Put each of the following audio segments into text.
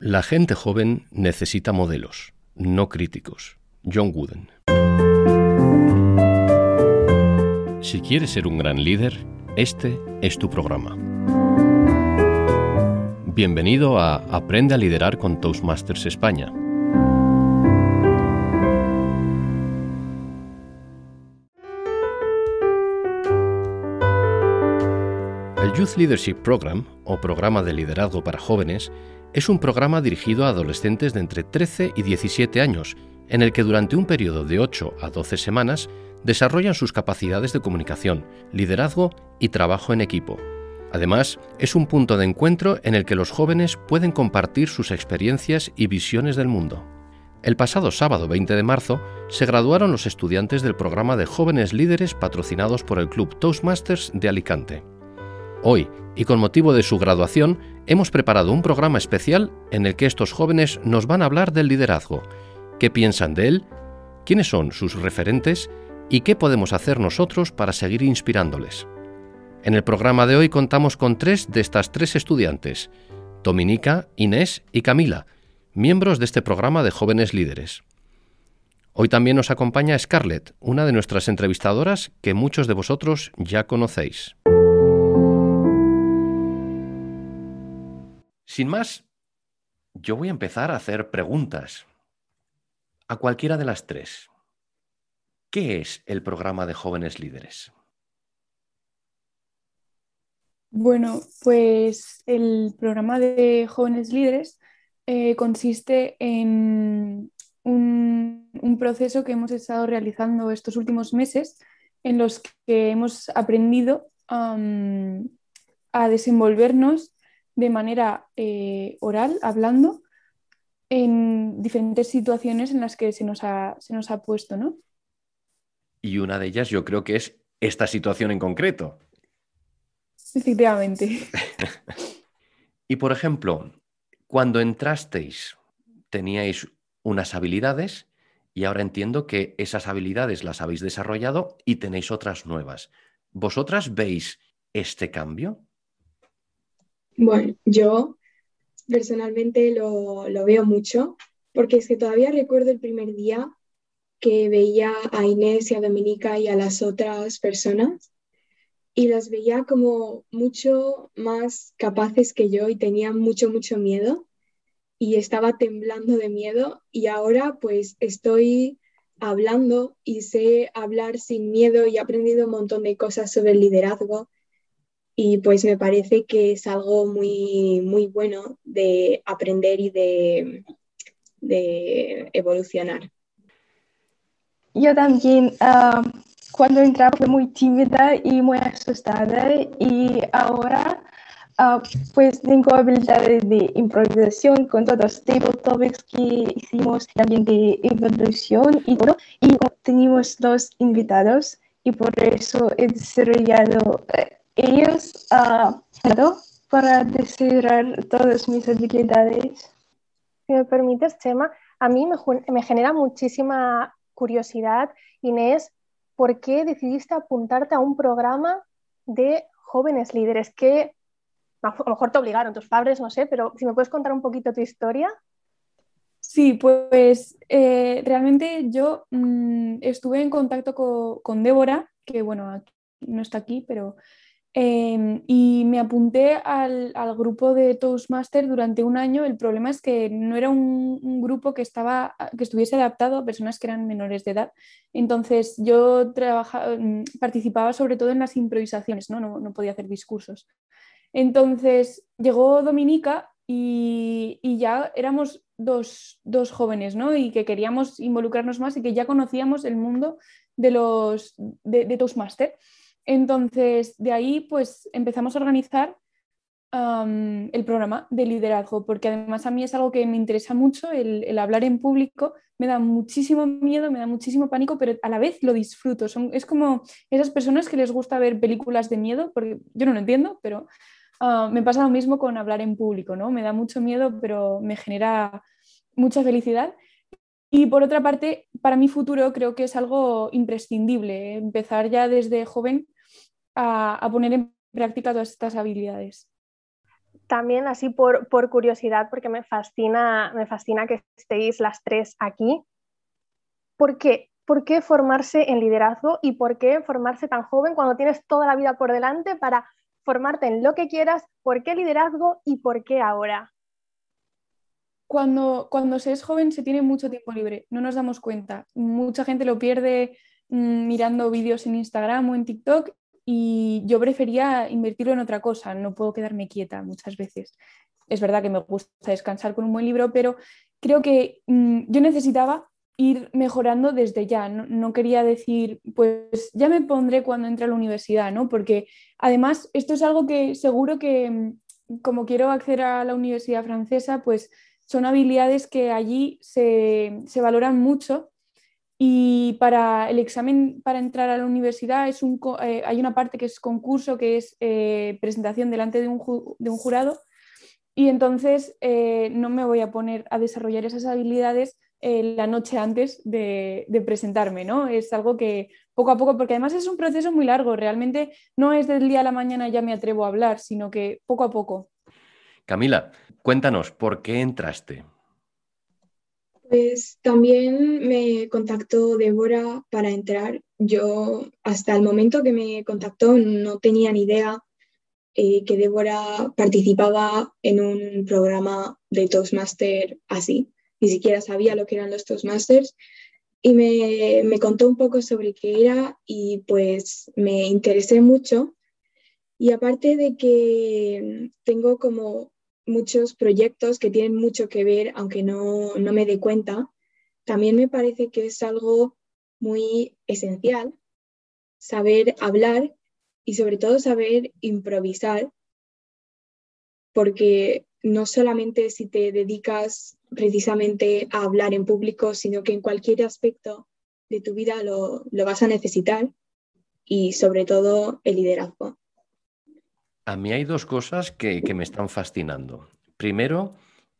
La gente joven necesita modelos, no críticos. John Wooden. Si quieres ser un gran líder, este es tu programa. Bienvenido a Aprende a liderar con Toastmasters España. El Youth Leadership Program, o Programa de Liderazgo para Jóvenes, es un programa dirigido a adolescentes de entre 13 y 17 años, en el que durante un periodo de 8 a 12 semanas desarrollan sus capacidades de comunicación, liderazgo y trabajo en equipo. Además, es un punto de encuentro en el que los jóvenes pueden compartir sus experiencias y visiones del mundo. El pasado sábado 20 de marzo se graduaron los estudiantes del programa de jóvenes líderes patrocinados por el Club Toastmasters de Alicante. Hoy, y con motivo de su graduación, hemos preparado un programa especial en el que estos jóvenes nos van a hablar del liderazgo, qué piensan de él, quiénes son sus referentes y qué podemos hacer nosotros para seguir inspirándoles. En el programa de hoy contamos con tres de estas tres estudiantes, Dominica, Inés y Camila, miembros de este programa de jóvenes líderes. Hoy también nos acompaña Scarlett, una de nuestras entrevistadoras que muchos de vosotros ya conocéis. Sin más, yo voy a empezar a hacer preguntas a cualquiera de las tres. ¿Qué es el programa de jóvenes líderes? Bueno, pues el programa de jóvenes líderes eh, consiste en un, proceso que hemos estado realizando estos últimos meses en los que hemos aprendido a desenvolvernos de manera eh, oral, hablando, en diferentes situaciones en las que se nos ha, se nos ha puesto, ¿no? Y una de ellas yo creo que es esta situación en concreto. Efectivamente. y por ejemplo, cuando entrasteis, teníais unas habilidades y ahora entiendo que esas habilidades las habéis desarrollado y tenéis otras nuevas. ¿Vosotras veis este cambio? Bueno, yo personalmente lo, veo mucho, porque es que todavía recuerdo el primer día que veía a Inés y a Dominica y a las otras personas y las veía como mucho más capaces que yo y tenían mucho, mucho miedo y estaba temblando de miedo y ahora pues estoy hablando y sé hablar sin miedo y he aprendido un montón de cosas sobre el liderazgo y pues me parece que es algo muy, muy bueno de aprender y de, de evolucionar. Yo también, ah, cuando entraba fui muy tímida y muy asustada y ahora ah, pues tengo habilidades de improvisación con todos los table topics que hicimos, también de evolución y todo. Y tenemos dos invitados y por eso he desarrollado eh, ellos uh, para desarrollar todas mis habilidades. Si me permites, Chema, a mí me, genera muchísima curiosidad, Inés, ¿por qué decidiste apuntarte a un programa de jóvenes líderes? Que a lo mejor te obligaron tus padres, no sé, pero si me puedes contar un poquito tu historia. Sí, pues eh, realmente yo mm, estuve en contacto con Débora, que bueno, no está aquí, pero Em, y me apunté al, grupo de Toastmaster durante un año. El problema es que no era un, grupo que, estaba, que estuviese adaptado a personas que eran menores de edad. Entonces yo mm, participaba sobre todo en las improvisaciones, ¿no? No, podía hacer discursos. Entonces llegó Dominica y, ya éramos dos, jóvenes ¿no? y que queríamos involucrarnos más y que ya conocíamos el mundo de, los, de, de Toastmaster. Entonces, de ahí pues empezamos a organizar el programa de liderazgo, porque además a mí es algo que me interesa mucho, el, hablar en público, me da muchísimo miedo, me da muchísimo pánico, pero a la vez lo disfruto. es como esas personas que les gusta ver películas de miedo, porque yo no lo entiendo, pero ah, me pasa lo mismo con hablar en público, ¿no? Me da mucho miedo, pero me genera mucha felicidad. Y por otra parte, para mi futuro creo que es algo imprescindible, empezar ya desde joven a, poner en práctica todas estas habilidades. también así por, por, curiosidad, porque me fascina, me fascina que estéis las tres aquí. ¿Por qué? ¿Por qué formarse en liderazgo y por qué formarse tan joven cuando tienes toda la vida por delante para formarte en lo que quieras? ¿Por qué liderazgo y por qué ahora? Cuando, cuando se es joven se tiene mucho tiempo libre, no nos damos cuenta. Mucha gente lo pierde mm, mirando vídeos en Instagram o en TikTok y yo prefería invertirlo en otra cosa, no puedo quedarme quieta muchas veces. Es verdad que me gusta descansar con un buen libro, pero creo que mm, yo necesitaba ir mejorando desde ya. No, quería decir, pues ya me pondré cuando entre a la universidad, ¿no? Porque además esto es algo que seguro que mm, como quiero acceder a la universidad francesa, pues son habilidades que allí se, se valoran mucho y para el examen para entrar a la universidad es un, eh, hay una parte que es concurso, que es eh, presentación delante de un, jurado. Y entonces eh, no me voy a poner a desarrollar esas habilidades la noche antes de, de, presentarme, ¿no? Es algo que poco a poco, porque además es un proceso muy largo, realmente no es del día a la mañana ya me atrevo a hablar, sino que poco a poco. Camila, cuéntanos, ¿por qué entraste? Pues también me contactó Débora para entrar. Yo hasta el momento que me contactó no tenía ni idea eh, que Débora participaba en un programa de Toastmaster así. Ni siquiera sabía lo que eran los Toastmasters. Y me, me contó un poco sobre qué era y pues me interesé mucho. Y aparte de que tengo como muchos proyectos que tienen mucho que ver, aunque no, no me dé cuenta, también me parece que es algo muy esencial saber hablar y sobre todo saber improvisar, porque no solamente si te dedicas precisamente a hablar en público, sino que en cualquier aspecto de tu vida lo, lo vas a necesitar y sobre todo el liderazgo. A mí hay dos cosas que, me están fascinando. Primero,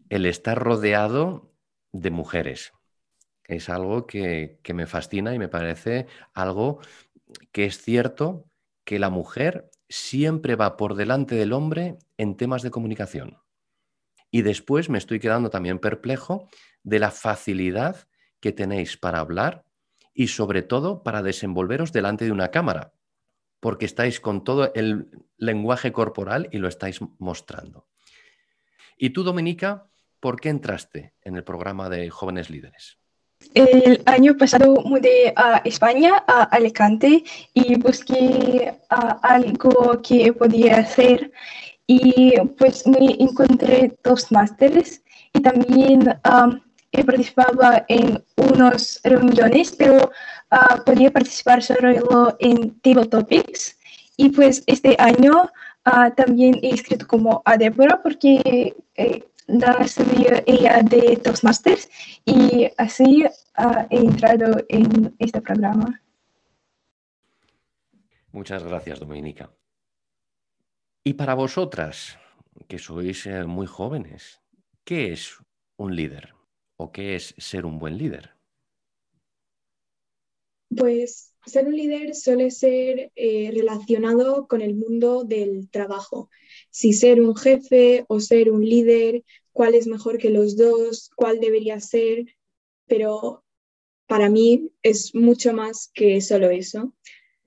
el estar rodeado de mujeres. Es algo que, que me fascina y me parece algo que es cierto que la mujer siempre va por delante del hombre en temas de comunicación. Y después me estoy quedando también perplejo de la facilidad que tenéis para hablar y sobre todo para desenvolveros delante de una cámara porque estáis con todo el lenguaje corporal y lo estáis mostrando. Y tú, Dominica, ¿por qué entraste en el programa de jóvenes líderes? El año pasado mudé a España, a Alicante, y busqué algo que podía hacer. Y pues me encontré dos másteres y también he participado en unas reuniones, pero uh, podía participar solo en Table Topics. Y pues este año uh, también he escrito como a Deborah porque eh, la sabía ella de Toastmasters y así uh, he entrado en este programa. Muchas gracias, Dominica. Y para vosotras, que sois eh, muy jóvenes, ¿qué es un líder? ¿O qué es ser un buen líder? Pues ser un líder suele ser eh, relacionado con el mundo del trabajo. Si ser un jefe o ser un líder, cuál es mejor que los dos, cuál debería ser, pero para mí es mucho más que solo eso.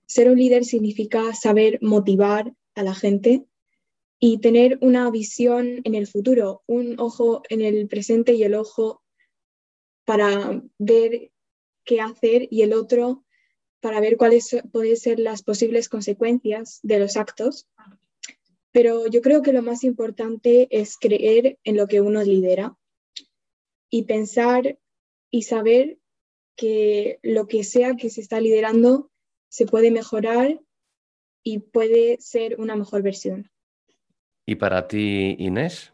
Ser un líder significa saber motivar a la gente y tener una visión en el futuro, un ojo en el presente y el ojo para ver qué hacer y el otro para ver cuáles pueden ser las posibles consecuencias de los actos. Pero yo creo que lo más importante es creer en lo que uno lidera y pensar y saber que lo que sea que se está liderando se puede mejorar y puede ser una mejor versión. ¿Y para ti, Inés?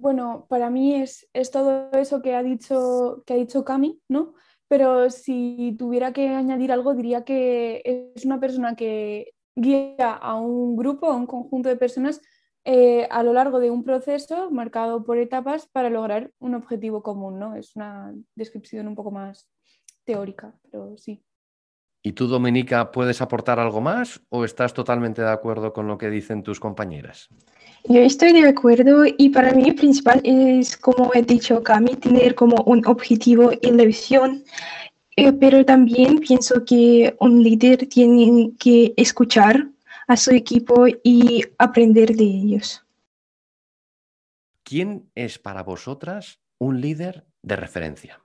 Bueno, para mí es, es todo eso que ha dicho, que ha dicho Cami, ¿no? Pero si tuviera que añadir algo, diría que es una persona que guía a un grupo, a un conjunto de personas eh, a lo largo de un proceso marcado por etapas para lograr un objetivo común, ¿no? Es una descripción un poco más teórica, pero sí. ¿Y tú, Dominica, puedes aportar algo más o estás totalmente de acuerdo con lo que dicen tus compañeras? Yo estoy de acuerdo y para mí principal es, como he dicho Cami, tener como un objetivo y la visión, eh, pero también pienso que un líder tiene que escuchar a su equipo y aprender de ellos. ¿Quién es para vosotras un líder de referencia?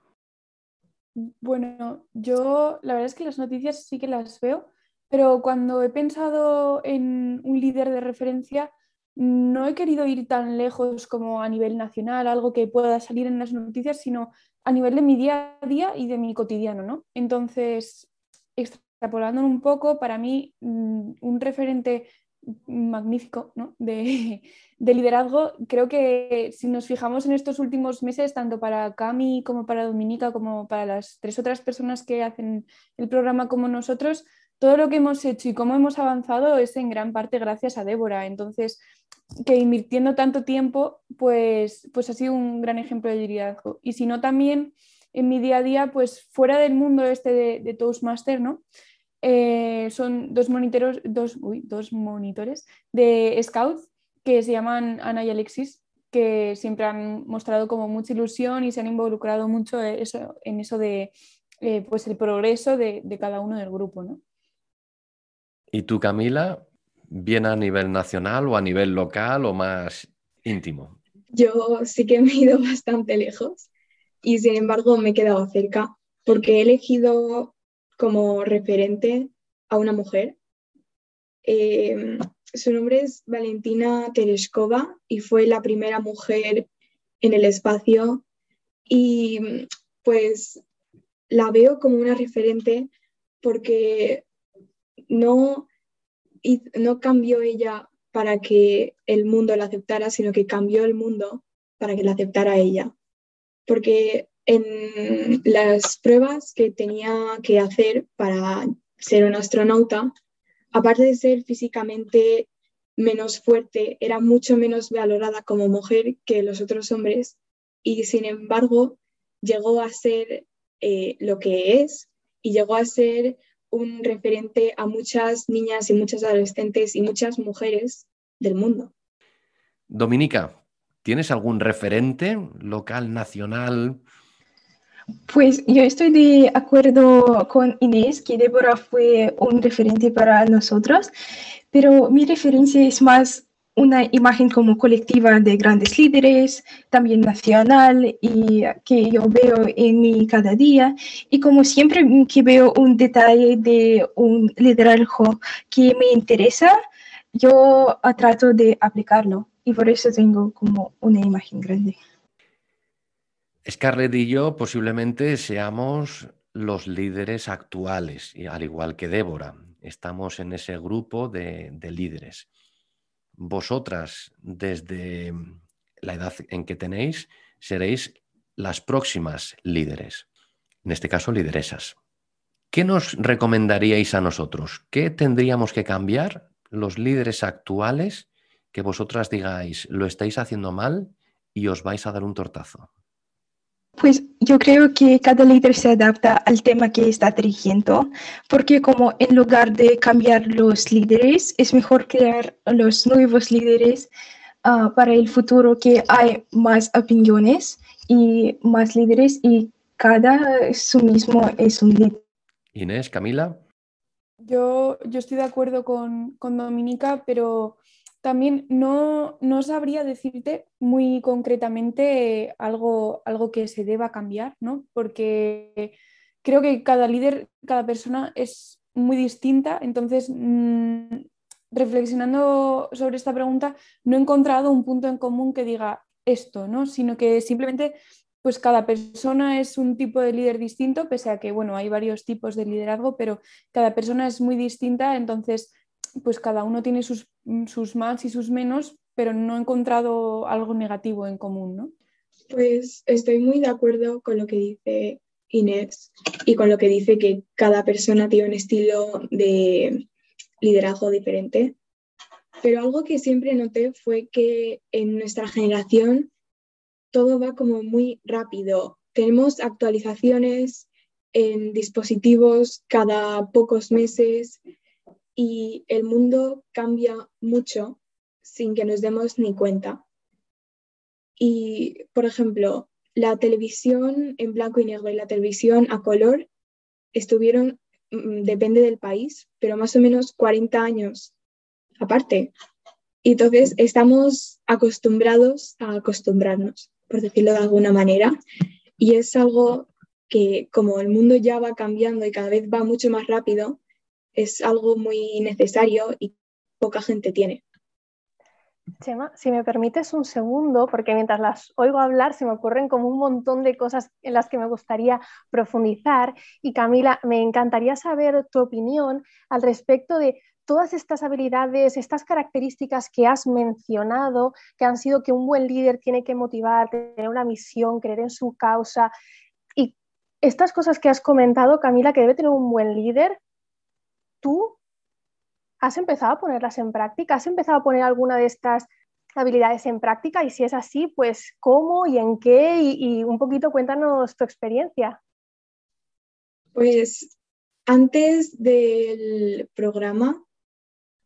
Bueno, yo la verdad es que las noticias sí que las veo, pero cuando he pensado en un líder de referencia, no he querido ir tan lejos como a nivel nacional, algo que pueda salir en las noticias, sino a nivel de mi día a día y de mi cotidiano, ¿no? Entonces, extrapolando un poco, para mí mm, un referente magnífico ¿no? de, liderazgo. Creo que si nos fijamos en estos últimos meses, tanto para Cami como para Dominica, como para las tres otras personas que hacen el programa como nosotros, todo lo que hemos hecho y cómo hemos avanzado es en gran parte gracias a Débora. Entonces, que invirtiendo tanto tiempo, pues, pues ha sido un gran ejemplo de liderazgo. Y si no, también en mi día a día, pues fuera del mundo este de, de Toastmaster, ¿no? Eh, son dos, moniteros, dos, dos monitores de Scouts que se llaman Ana y Alexis, que siempre han mostrado como mucha ilusión y se han involucrado mucho en eso, de eh, pues el progreso de, cada uno del grupo. ¿no? ¿Y tú, Camila, bien a nivel nacional o a nivel local o más íntimo? Yo sí que me he ido bastante lejos y sin embargo me he quedado cerca porque he elegido como referente a una mujer. Eh, su nombre es Valentina Tereshkova y fue la primera mujer en el espacio y pues la veo como una referente porque no, no cambió ella para que el mundo la aceptara, sino que cambió el mundo para que la aceptara ella. Porque en las pruebas que tenía que hacer para ser un astronauta, aparte de ser físicamente menos fuerte, era mucho menos valorada como mujer que los otros hombres y sin embargo llegó a ser eh, lo que es y llegó a ser un referente a muchas niñas y muchas adolescentes y muchas mujeres del mundo. Dominica, ¿tienes algún referente local, nacional, pues yo estoy de acuerdo con Inés que Débora fue un referente para nosotros, pero mi referencia es más una imagen como colectiva de grandes líderes, también nacional y que yo veo en mi cada día. Y como siempre que veo un detalle de un liderazgo que me interesa, yo trato de aplicarlo y por eso tengo como una imagen grande. Scarlett y yo posiblemente seamos los líderes actuales, al igual que Débora. Estamos en ese grupo de, líderes. Vosotras, desde la edad en que tenéis, seréis las próximas líderes, en este caso lideresas. ¿Qué nos recomendaríais a nosotros? ¿Qué tendríamos que cambiar los líderes actuales que vosotras digáis, lo estáis haciendo mal y os vais a dar un tortazo? Pues yo creo que cada líder se adapta al tema que está dirigiendo, porque como en lugar de cambiar los líderes, es mejor crear los nuevos líderes ah, para el futuro, que hay más opiniones y más líderes y cada su mismo es un líder. Inés, Camila. Yo, yo estoy de acuerdo con, con Dominica, pero también no, sabría decirte muy concretamente algo, algo que se deba cambiar, ¿no? Porque creo que cada líder, cada persona es muy distinta, entonces mm, reflexionando sobre esta pregunta no he encontrado un punto en común que diga esto, ¿no? Sino que simplemente pues cada persona es un tipo de líder distinto, pese a que, bueno, hay varios tipos de liderazgo, pero cada persona es muy distinta, entonces pues cada uno tiene sus, sus más y sus menos, pero no he encontrado algo negativo en común, ¿no? Pues estoy muy de acuerdo con lo que dice Inés y con lo que dice que cada persona tiene un estilo de liderazgo diferente. Pero algo que siempre noté fue que en nuestra generación todo va como muy rápido. Tenemos actualizaciones en dispositivos cada pocos meses y el mundo cambia mucho sin que nos demos ni cuenta. Y, por ejemplo, la televisión en blanco y negro y la televisión a color estuvieron, mm, depende del país, pero más o menos 40 años aparte. Y entonces estamos acostumbrados a acostumbrarnos, por decirlo de alguna manera, y es algo que como el mundo ya va cambiando y cada vez va mucho más rápido, es algo muy necesario y poca gente tiene. Chema, si me permites un segundo, porque mientras las oigo hablar se me ocurren como un montón de cosas en las que me gustaría profundizar. Y Camila, me encantaría saber tu opinión al respecto de todas estas habilidades, estas características que has mencionado, que han sido que un buen líder tiene que motivar, tener una misión, creer en su causa. Y estas cosas que has comentado, Camila, que debe tener un buen líder, ¿tú ¿Has empezado a ponerlas en práctica? ¿Has empezado a poner alguna de estas habilidades en práctica? Y si es así, pues cómo y en qué y, un poquito cuéntanos tu experiencia. Pues antes del programa,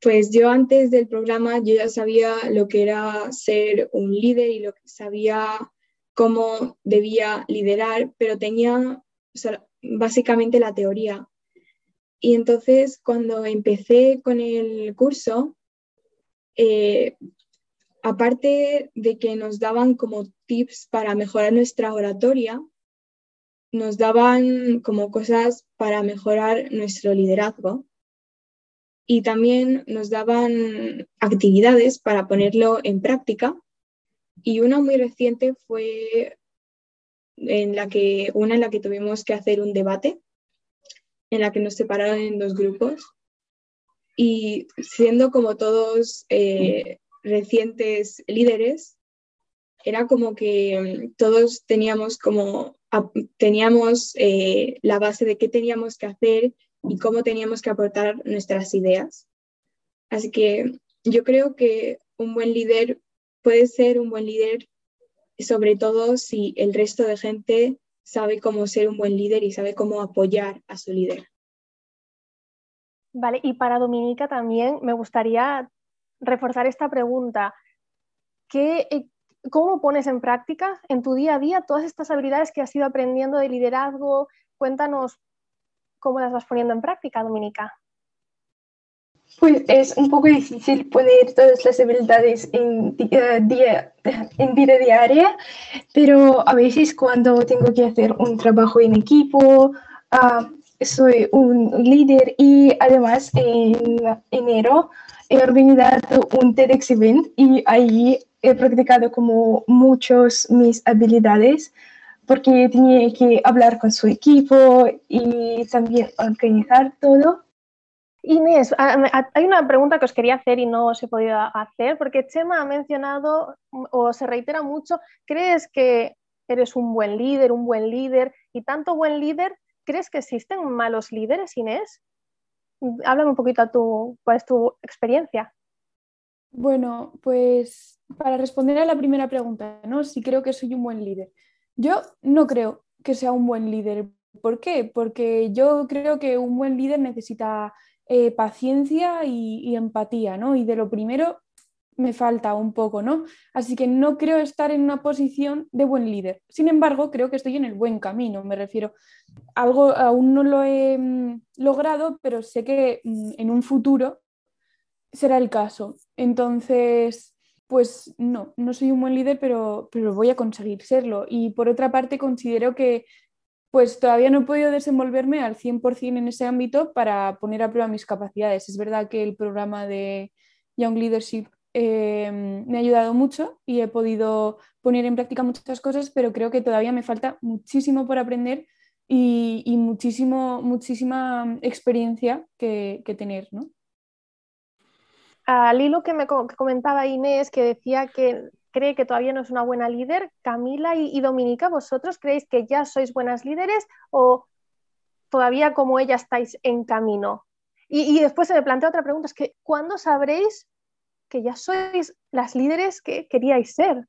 pues yo antes del programa yo ya sabía lo que era ser un líder y lo que sabía cómo debía liderar, pero tenía básicamente la teoría. Y entonces cuando empecé con el curso, eh, aparte de que nos daban como tips para mejorar nuestra oratoria, nos daban como cosas para mejorar nuestro liderazgo y también nos daban actividades para ponerlo en práctica. Y una muy reciente fue en la que, una en la que tuvimos que hacer un debate en la que nos separaron en dos grupos y siendo como todos eh, recientes líderes, era como que mm, todos teníamos como teníamos eh, la base de qué teníamos que hacer y cómo teníamos que aportar nuestras ideas. Así que yo creo que un buen líder puede ser un buen líder sobre todo si el resto de gente sabe cómo ser un buen líder y sabe cómo apoyar a su líder. Vale, y para Dominica también me gustaría reforzar esta pregunta. Eh, ¿Cómo pones en práctica en tu día a día todas estas habilidades que has ido aprendiendo de liderazgo? Cuéntanos cómo las vas poniendo en práctica, Dominica. Pues es un poco difícil poner todas las habilidades en, día, en vida diaria, pero a veces cuando tengo que hacer un trabajo en equipo, uh, soy un líder y además en enero he organizado un TEDx event y ahí he practicado como muchos mis habilidades porque tenía que hablar con su equipo y también organizar todo Inés, hay una pregunta que os quería hacer y no os he podido hacer, porque Chema ha mencionado o se reitera mucho, ¿crees que eres un buen líder, un buen líder? Y tanto buen líder, ¿crees que existen malos líderes, Inés? Háblame un poquito a tu, es tu experiencia. Bueno, pues para responder a la primera pregunta, ¿no? Si creo que soy un buen líder. Yo no creo que sea un buen líder. ¿Por qué? Porque yo creo que un buen líder necesita eh, paciencia y, empatía, ¿no? Y de lo primero me falta un poco, ¿no? Así que no creo estar en una posición de buen líder. Sin embargo, creo que estoy en el buen camino, me refiero. Algo aún no lo he mm, logrado, pero sé que mm, en un futuro será el caso. Entonces, pues no, no soy un buen líder, pero, pero voy a conseguir serlo. Y por otra parte, considero que pues todavía no he podido desenvolverme al 100% en ese ámbito para poner a prueba mis capacidades. Es verdad que el programa de Young Leadership eh, me ha ayudado mucho y he podido poner en práctica muchas cosas, pero creo que todavía me falta muchísimo por aprender y, muchísimo, muchísima experiencia que, tener. ¿no? Al hilo que me comentaba Inés, que decía que cree que todavía no es una buena líder. Camila y, Dominica, ¿vosotros creéis que ya sois buenas líderes o todavía como ella estáis en camino? Y, después se me plantea otra pregunta, es que ¿cuándo sabréis que ya sois las líderes que queríais ser?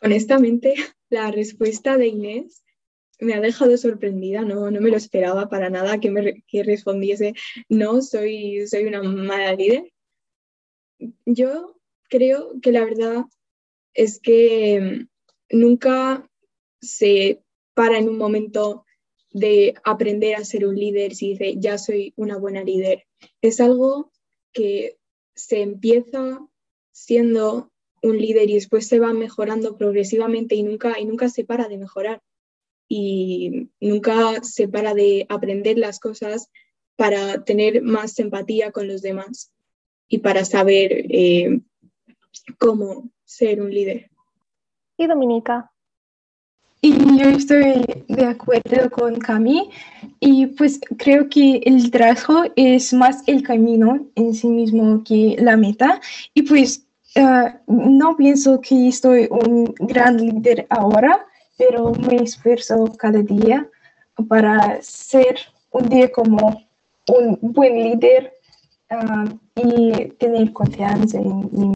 Honestamente, la respuesta de Inés me ha dejado sorprendida, no, no me lo esperaba para nada que me que respondiese, no, soy, soy una mala líder. Yo creo que la verdad es que nunca se para en un momento de aprender a ser un líder si dice, ya soy una buena líder. Es algo que se empieza siendo un líder y después se va mejorando progresivamente y nunca, y nunca se para de mejorar. Y nunca se para de aprender las cosas para tener más empatía con los demás y para saber eh, cómo ser un líder. Y Dominica, y yo estoy de acuerdo con Cami y pues creo que el liderazgo es más el camino en sí mismo que la meta y pues uh, no pienso que estoy un gran líder ahora, pero me esfuerzo cada día para ser un día como un buen líder uh, y tener confianza en mí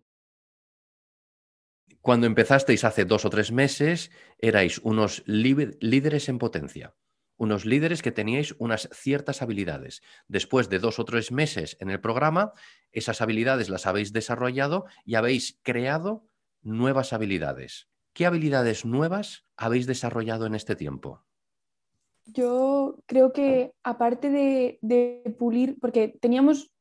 cuando empezasteis hace dos o tres meses, erais unos líderes en potencia, unos líderes que teníais unas ciertas habilidades. Después de dos o tres meses en el programa, esas habilidades las habéis desarrollado y habéis creado nuevas habilidades. ¿Qué habilidades nuevas habéis desarrollado en este tiempo? Yo creo que aparte de, de pulir, porque teníamos,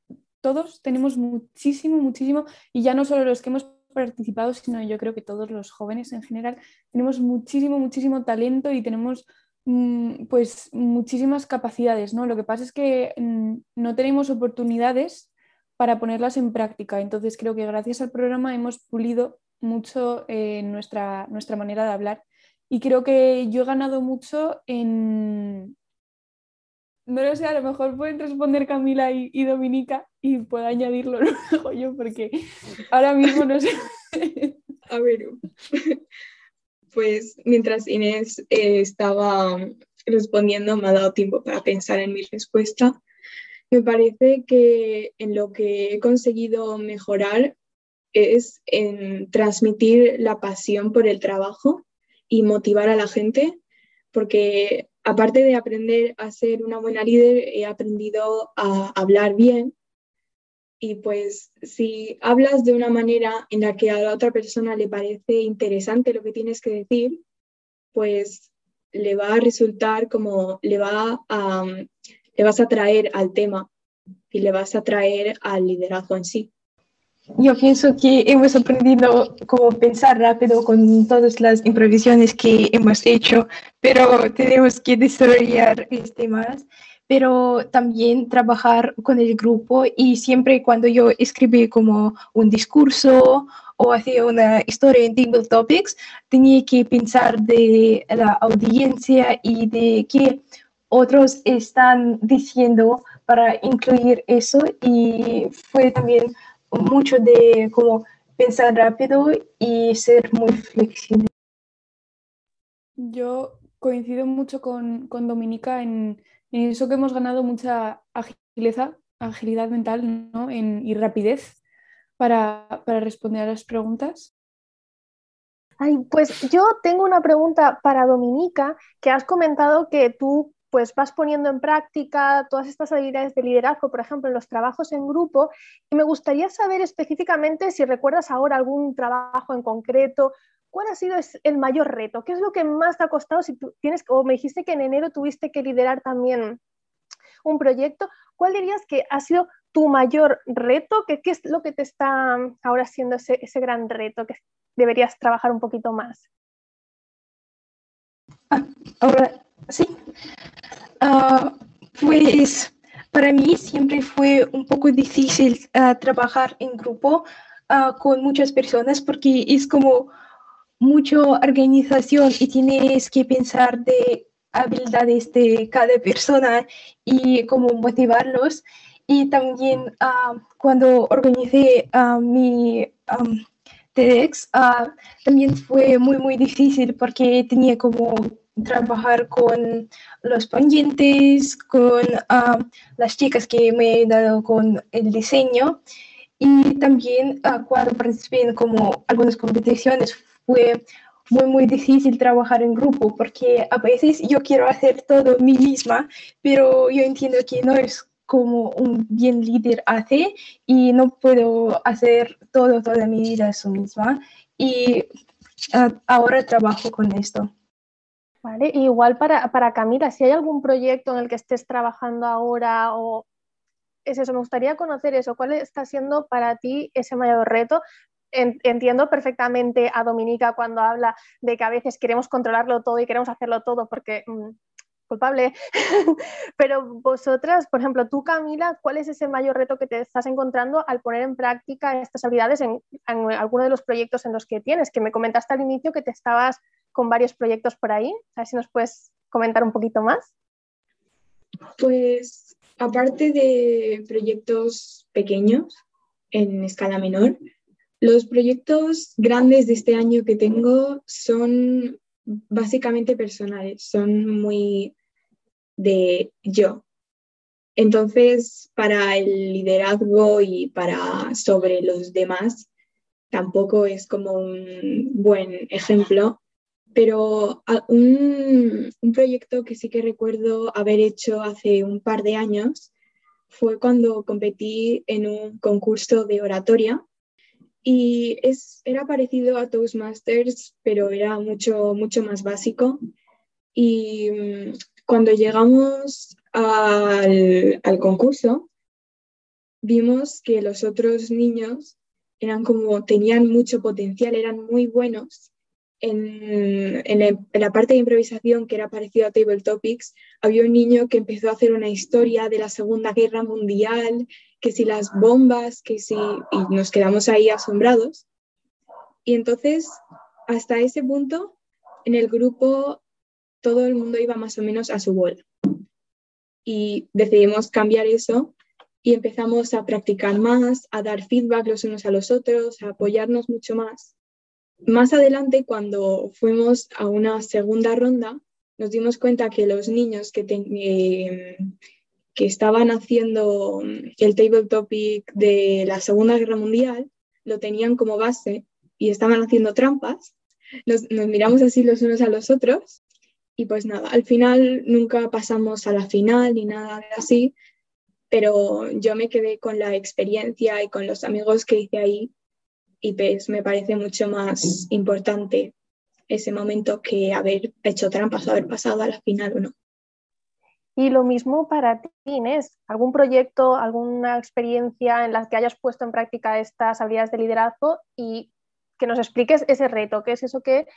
todos tenemos muchísimo, muchísimo, y ya no solo los que hemos participado, sino yo creo que todos los jóvenes en general tenemos muchísimo, muchísimo talento y tenemos mm, pues muchísimas capacidades, ¿no? Lo que pasa es que mm, no tenemos oportunidades para ponerlas en práctica. Entonces creo que gracias al programa hemos pulido mucho eh, nuestra, nuestra manera de hablar y creo que yo he ganado mucho en, no lo sé, a lo mejor pueden responder Camila y, Dominica y puedo añadirlo luego yo porque ahora mismo no sé. A ver, pues mientras Inés eh, estaba respondiendo me ha dado tiempo para pensar en mi respuesta. Me parece que en lo que he conseguido mejorar es en transmitir la pasión por el trabajo y motivar a la gente, porque aparte de aprender a ser una buena líder, he aprendido a hablar bien. Y pues si hablas de una manera en la que a la otra persona le parece interesante lo que tienes que decir, pues le va a resultar como le va a le vas a traer al tema y le vas a traer al liderazgo en sí. Yo pienso que hemos aprendido cómo pensar rápido con todas las improvisaciones que hemos hecho, pero tenemos que desarrollar este más, pero también trabajar con el grupo y siempre cuando yo escribí como un discurso o hacía una historia en Table Topics, tenía que pensar de la audiencia y de qué otros están diciendo para incluir eso y fue también mucho de como pensar rápido y ser muy flexible. Yo coincido mucho con, con Dominica en, eso que hemos ganado mucha agilidad, agilidad mental ¿no? en, y rapidez para, para responder a las preguntas. Ay, pues yo tengo una pregunta para Dominica, que has comentado que tú pues vas poniendo en práctica todas estas habilidades de liderazgo, por ejemplo, en los trabajos en grupo. Y me gustaría saber específicamente si recuerdas ahora algún trabajo en concreto, ¿cuál ha sido el mayor reto? ¿Qué es lo que más te ha costado? Si tú tienes, o me dijiste que en enero tuviste que liderar también un proyecto, ¿cuál dirías que ha sido tu mayor reto? ¿Qué, es lo que te está ahora haciendo ese, ese gran reto que deberías trabajar un poquito más? Ah, ahora sí. Ah, pues para mí siempre fue un poco difícil ah, trabajar en grupo ah, con muchas personas porque es como mucha organización y tienes que pensar de habilidades de cada persona y cómo motivarlos. Y también cuando organicé mi TEDx, también fue muy, muy difícil porque tenía como trabajar con los ponentes, con ah, las chicas que me he dado con el diseño y también uh, cuando participé en como algunas competiciones fue muy, muy difícil trabajar en grupo porque a veces yo quiero hacer todo mí misma, pero yo entiendo que no es como un bien líder hace y no puedo hacer todo toda mi vida eso misma y uh, ahora trabajo con esto. Vale, igual para, para Camila, si hay algún proyecto en el que estés trabajando ahora o es eso, me gustaría conocer eso, ¿cuál está siendo para ti ese mayor reto? entiendo perfectamente a Dominica cuando habla de que a veces queremos controlarlo todo y queremos hacerlo todo porque mm, culpable. Pero vosotras, por ejemplo, tú Camila, ¿cuál es ese mayor reto que te estás encontrando al poner en práctica estas habilidades en, en alguno de los proyectos en los que tienes? Que me comentaste al inicio que te estabas con varios proyectos por ahí. A ver si nos puedes comentar un poquito más. Pues aparte de proyectos pequeños en escala menor, los proyectos grandes de este año que tengo son básicamente personales, son muy de yo. Entonces, para el liderazgo y para sobre los demás, tampoco es como un buen ejemplo, pero un, un proyecto que sí que recuerdo haber hecho hace un par de años fue cuando competí en un concurso de oratoria y es, era parecido a Toastmasters, pero era mucho, mucho más básico. Y mm, cuando llegamos al, al concurso, vimos que los otros niños eran como, tenían mucho potencial, eran muy buenos en, en, la parte de improvisación que era parecido a Table Topics, había un niño que empezó a hacer una historia de la Segunda Guerra Mundial, que si las bombas, que si... y nos quedamos ahí asombrados. Y entonces, hasta ese punto, en el grupo todo el mundo iba más o menos a su bola. Y decidimos cambiar eso y empezamos a practicar más, a dar feedback los unos a los otros, a apoyarnos mucho más. Más adelante, cuando fuimos a una segunda ronda, nos dimos cuenta que los niños que, eh, estaban haciendo el table topic de la Segunda Guerra Mundial lo tenían como base y estaban haciendo trampas. Nos, nos miramos así los unos a los otros y pues nada, al final nunca pasamos a la final ni nada así, pero yo me quedé con la experiencia y con los amigos que hice ahí y pues me parece mucho más importante ese momento que haber hecho trampas o haber pasado a la final o no. Y lo mismo para ti, Inés, ¿algún proyecto, alguna experiencia en la que hayas puesto en práctica estas habilidades de liderazgo y que nos expliques ese reto, qué es eso que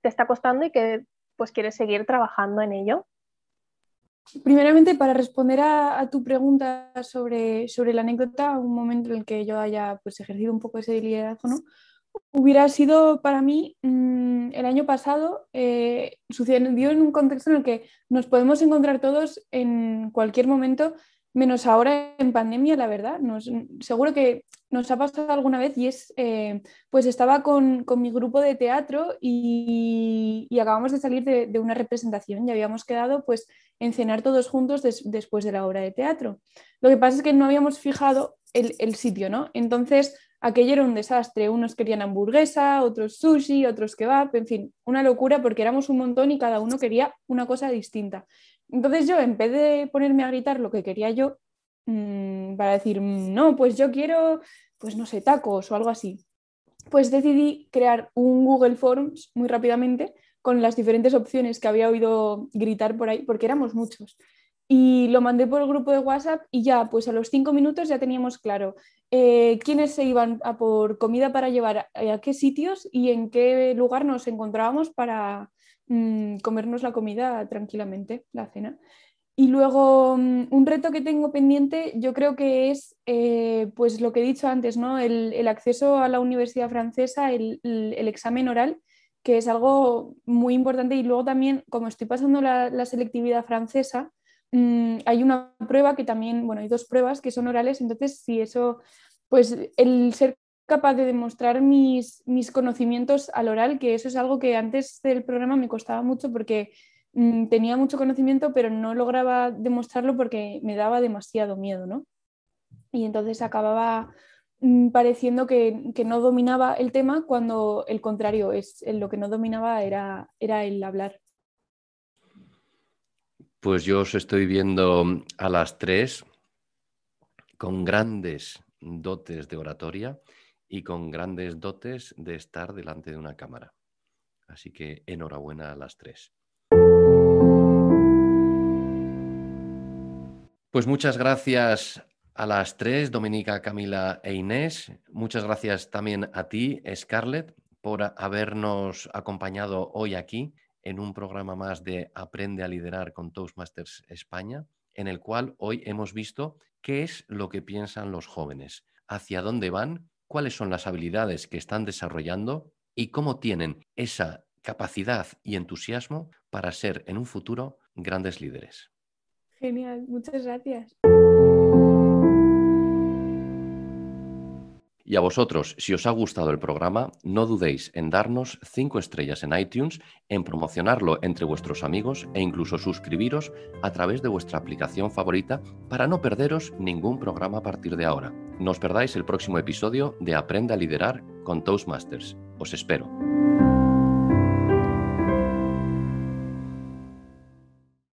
te está costando y que pues quieres seguir trabajando en ello? Primeramente, para responder a, tu pregunta sobre, sobre, la anécdota, un momento en el que yo haya pues, ejercido un poco ese liderazgo, ¿no? hubiera sido para mí mm, el año pasado, eh, sucedió en un contexto en el que nos podemos encontrar todos en cualquier momento, menos ahora en pandemia, la verdad. Nos, seguro que nos ha pasado alguna vez y es, eh, pues estaba con, mi grupo de teatro y, acabamos de salir de, una representación y habíamos quedado pues en cenar todos juntos después de la obra de teatro. Lo que pasa es que no habíamos fijado el, el sitio, ¿no? Entonces aquello era un desastre. Unos querían hamburguesa, otros sushi, otros kebab, en fin, una locura porque éramos un montón y cada uno quería una cosa distinta. Entonces yo, en vez de ponerme a gritar lo que quería yo, mmm, para decir, mm, no, pues yo quiero, pues no sé, tacos o algo así, pues decidí crear un Google Forms muy rápidamente con las diferentes opciones que había oído gritar por ahí, porque éramos muchos. Y lo mandé por el grupo de WhatsApp y ya, pues a los cinco minutos ya teníamos claro eh, quiénes se iban a por comida para llevar a, qué sitios y en qué lugar nos encontrábamos para mm, comernos la comida tranquilamente, la cena. Y luego mm, un reto que tengo pendiente yo creo que es eh, pues lo que he dicho antes, ¿no? el, acceso a la universidad francesa, el, examen oral que es algo muy importante y luego también como estoy pasando la selectividad francesa, Mm, hay una prueba que también, bueno, hay dos pruebas que son orales, entonces si eso, pues el ser capaz de demostrar mis, mis conocimientos al oral, que eso es algo que antes del programa me costaba mucho porque mm, tenía mucho conocimiento, pero no lograba demostrarlo porque me daba demasiado miedo, ¿no? Y entonces acababa mm, pareciendo que, no dominaba el tema cuando el contrario es lo que no dominaba era, era el hablar. Pues yo os estoy viendo a las tres con grandes dotes de oratoria y con grandes dotes de estar delante de una cámara. Así que enhorabuena a las tres. Pues muchas gracias a las tres, Dominica, Camila e Inés. Muchas gracias también a ti, Scarlett, por habernos acompañado hoy aquí en un programa más de Aprende a liderar con Toastmasters España, en el cual hoy hemos visto qué es lo que piensan los jóvenes, hacia dónde van, cuáles son las habilidades que están desarrollando y cómo tienen esa capacidad y entusiasmo para ser en un futuro grandes líderes. Genial, muchas gracias. Y a vosotros, si os ha gustado el programa, no dudéis en darnos 5 estrellas en iTunes, en promocionarlo entre vuestros amigos e incluso suscribiros a través de vuestra aplicación favorita para no perderos ningún programa a partir de ahora. No os perdáis el próximo episodio de Aprenda a liderar con Toastmasters. Os espero.